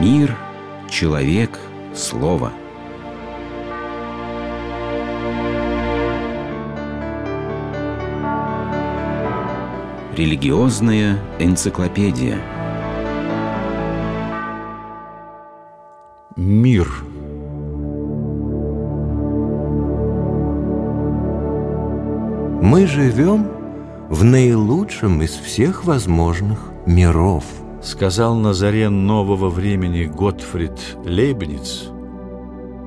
Мир, человек, слово. Религиозная энциклопедия. Мир. Мы живем в наилучшем из всех возможных миров. Сказал на заре нового времени Готфрид Лейбниц.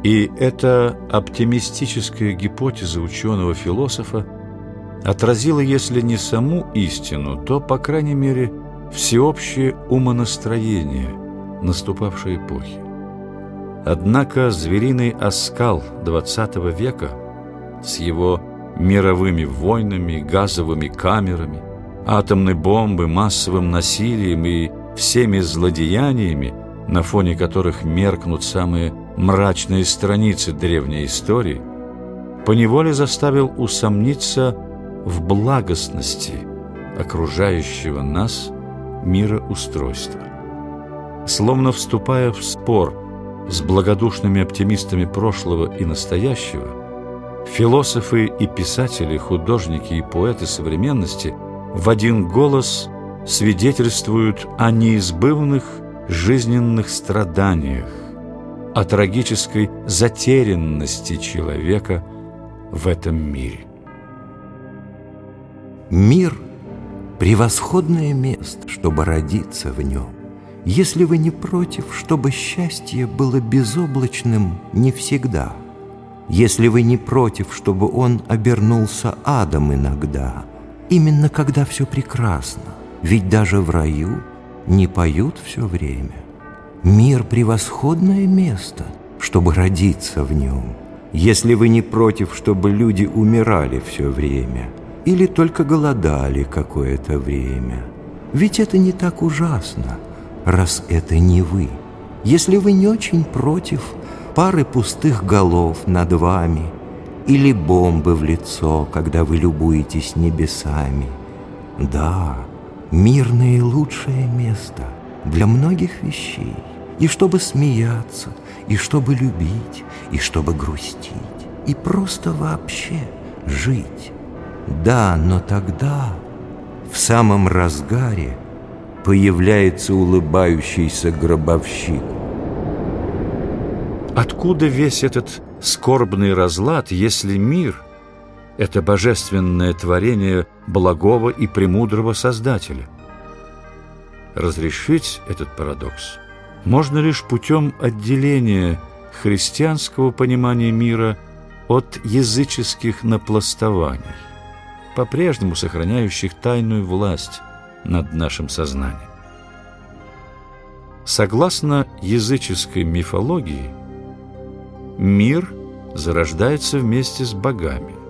И эта оптимистическая гипотеза ученого-философа отразила, если не саму истину, то, по крайней мере, всеобщее умонастроение наступавшей эпохи. Однако звериный оскал XX века с его мировыми войнами, газовыми камерами, атомной бомбы, массовым насилием и всеми злодеяниями, на фоне которых меркнут самые мрачные страницы древней истории, поневоле заставил усомниться в благостности окружающего нас мироустройства. Словно вступая в спор с благодушными оптимистами прошлого и настоящего – Философы и писатели, художники и поэты современности в один голос свидетельствуют о неизбывных жизненных страданиях, о трагической затерянности человека в этом мире. Мир – превосходное место, чтобы родиться в нем. Если вы не против, чтобы счастье было безоблачным не всегда – если вы не против, чтобы он обернулся адом иногда, именно когда все прекрасно, ведь даже в раю не поют все время. Мир — превосходное место, чтобы родиться в нем. Если вы не против, чтобы люди умирали все время или только голодали какое-то время, ведь это не так ужасно, раз это не вы. Если вы не очень против — пары пустых голов над вами или бомбы в лицо, когда вы любуетесь небесами. Да, мир — наилучшее место для многих вещей, и чтобы смеяться, и чтобы любить, и чтобы грустить, и просто вообще жить. Да, но тогда, в самом разгаре, появляется улыбающийся гробовщик, Откуда весь этот скорбный разлад, если мир — это божественное творение благого и премудрого Создателя? Разрешить этот парадокс можно лишь путем отделения христианского понимания мира от языческих напластований, по-прежнему сохраняющих тайную власть над нашим сознанием. Согласно языческой мифологии, Мир зарождается вместе с богами.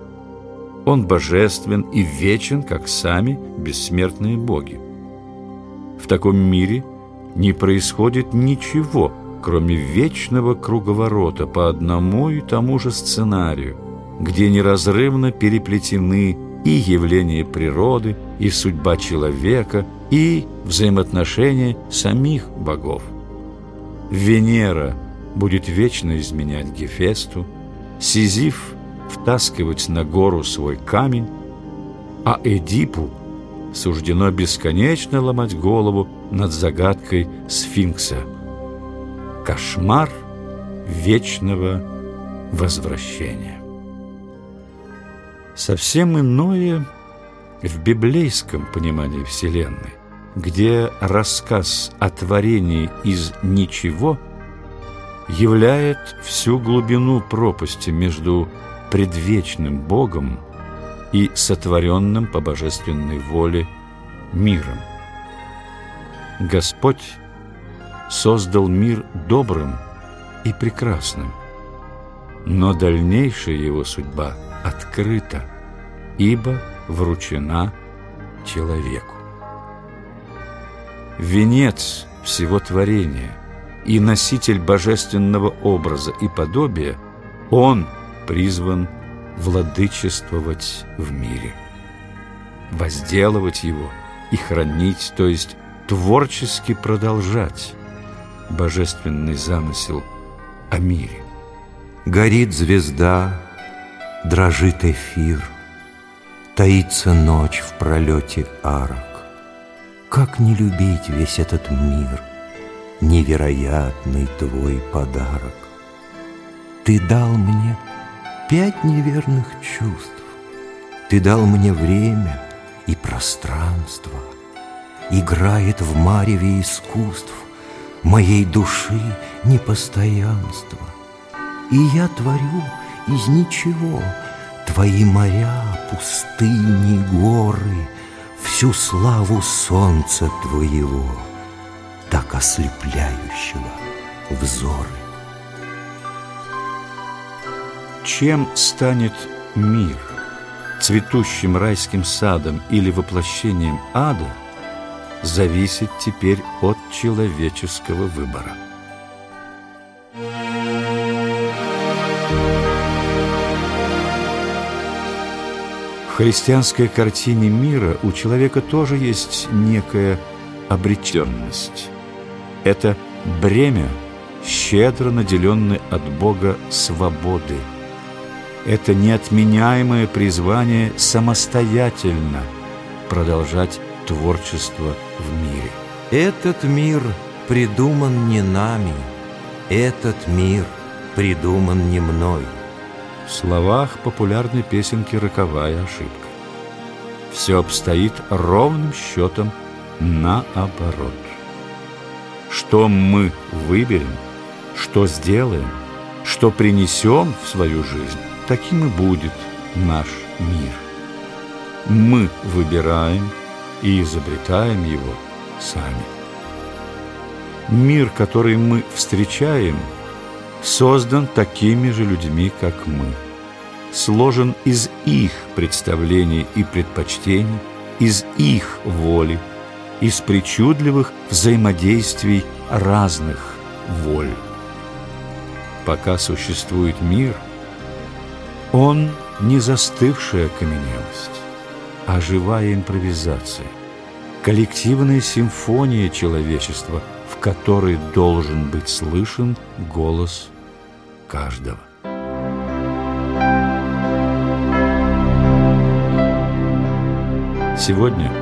Он божествен и вечен, как сами бессмертные боги. В таком мире не происходит ничего, кроме вечного круговорота по одному и тому же сценарию, где неразрывно переплетены и явления природы, и судьба человека, и взаимоотношения самих богов. Венера будет вечно изменять Гефесту, Сизиф втаскивать на гору свой камень, а Эдипу суждено бесконечно ломать голову над загадкой сфинкса. Кошмар вечного возвращения. Совсем иное в библейском понимании Вселенной, где рассказ о творении из ничего – являет всю глубину пропасти между предвечным Богом и сотворенным по божественной воле миром. Господь создал мир добрым и прекрасным, но дальнейшая его судьба открыта, ибо вручена человеку. Венец всего творения – и носитель божественного образа и подобия, он призван владычествовать в мире, возделывать его и хранить, то есть творчески продолжать, божественный замысел о мире. Горит звезда, дрожит эфир, Таится ночь в пролете арок. Как не любить весь этот мир, Невероятный твой подарок? Ты дал мне пять неверных чувств, Ты дал мне время и пространство. Играет в мареве искусств Моей души непостоянство. И я творю из ничего Твои моря, пустыни, горы, Всю славу солнца Твоего, Так ослепляющего взоры. Чем станет мир? Цветущим райским садом или воплощением ада зависит теперь от человеческого выбора. В христианской картине мира у человека тоже есть некая обреченность. Это бремя, щедро наделенное от Бога свободы. Это неотменяемое призвание самостоятельно продолжать творчество в мире. Этот мир придуман не нами, этот мир придуман не мной. В словах популярной песенки роковая ошибка. Все обстоит ровным счетом наоборот. Что мы выберем, что сделаем, что принесем в свою жизнь, таким и будет наш мир. Мы выбираем и изобретаем его сами. Мир, который мы встречаем – создан такими же людьми, как мы, сложен из их представлений и предпочтений, из их воли, из причудливых взаимодействий разных воль. Пока существует мир, он не застывшая окаменелость, а живая импровизация, коллективная симфония человечества, в которой должен быть слышен голос каждого. Сегодня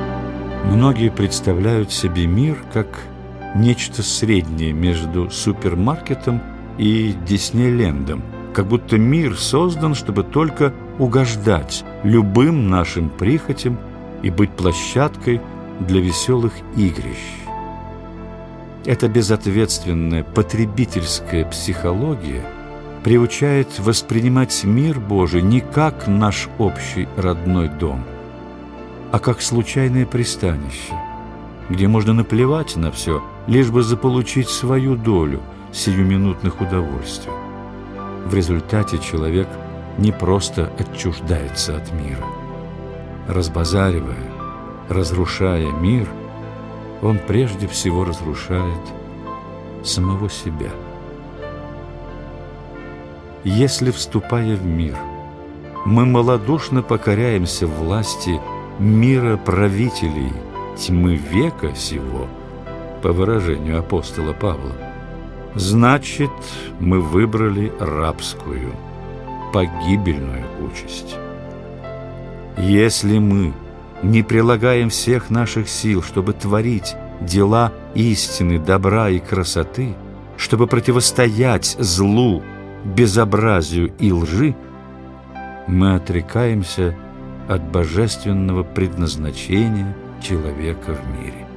многие представляют себе мир как нечто среднее между супермаркетом и Диснейлендом, как будто мир создан, чтобы только угождать любым нашим прихотям и быть площадкой для веселых игрищ. Эта безответственная потребительская психология – приучает воспринимать мир Божий не как наш общий родной дом, а как случайное пристанище, где можно наплевать на все, лишь бы заполучить свою долю сиюминутных удовольствий. В результате человек не просто отчуждается от мира. Разбазаривая, разрушая мир, он прежде всего разрушает самого себя – если, вступая в мир, мы малодушно покоряемся власти мира правителей тьмы века сего, по выражению апостола Павла, значит, мы выбрали рабскую, погибельную участь. Если мы не прилагаем всех наших сил, чтобы творить дела истины, добра и красоты, чтобы противостоять злу безобразию и лжи, мы отрекаемся от божественного предназначения человека в мире.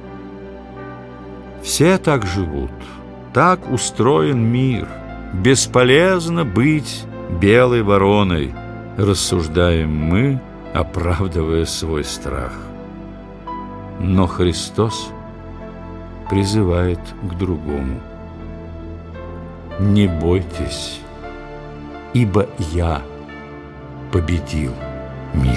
Все так живут, так устроен мир. Бесполезно быть белой вороной, рассуждаем мы, оправдывая свой страх. Но Христос призывает к другому. Не бойтесь ибо я победил мир.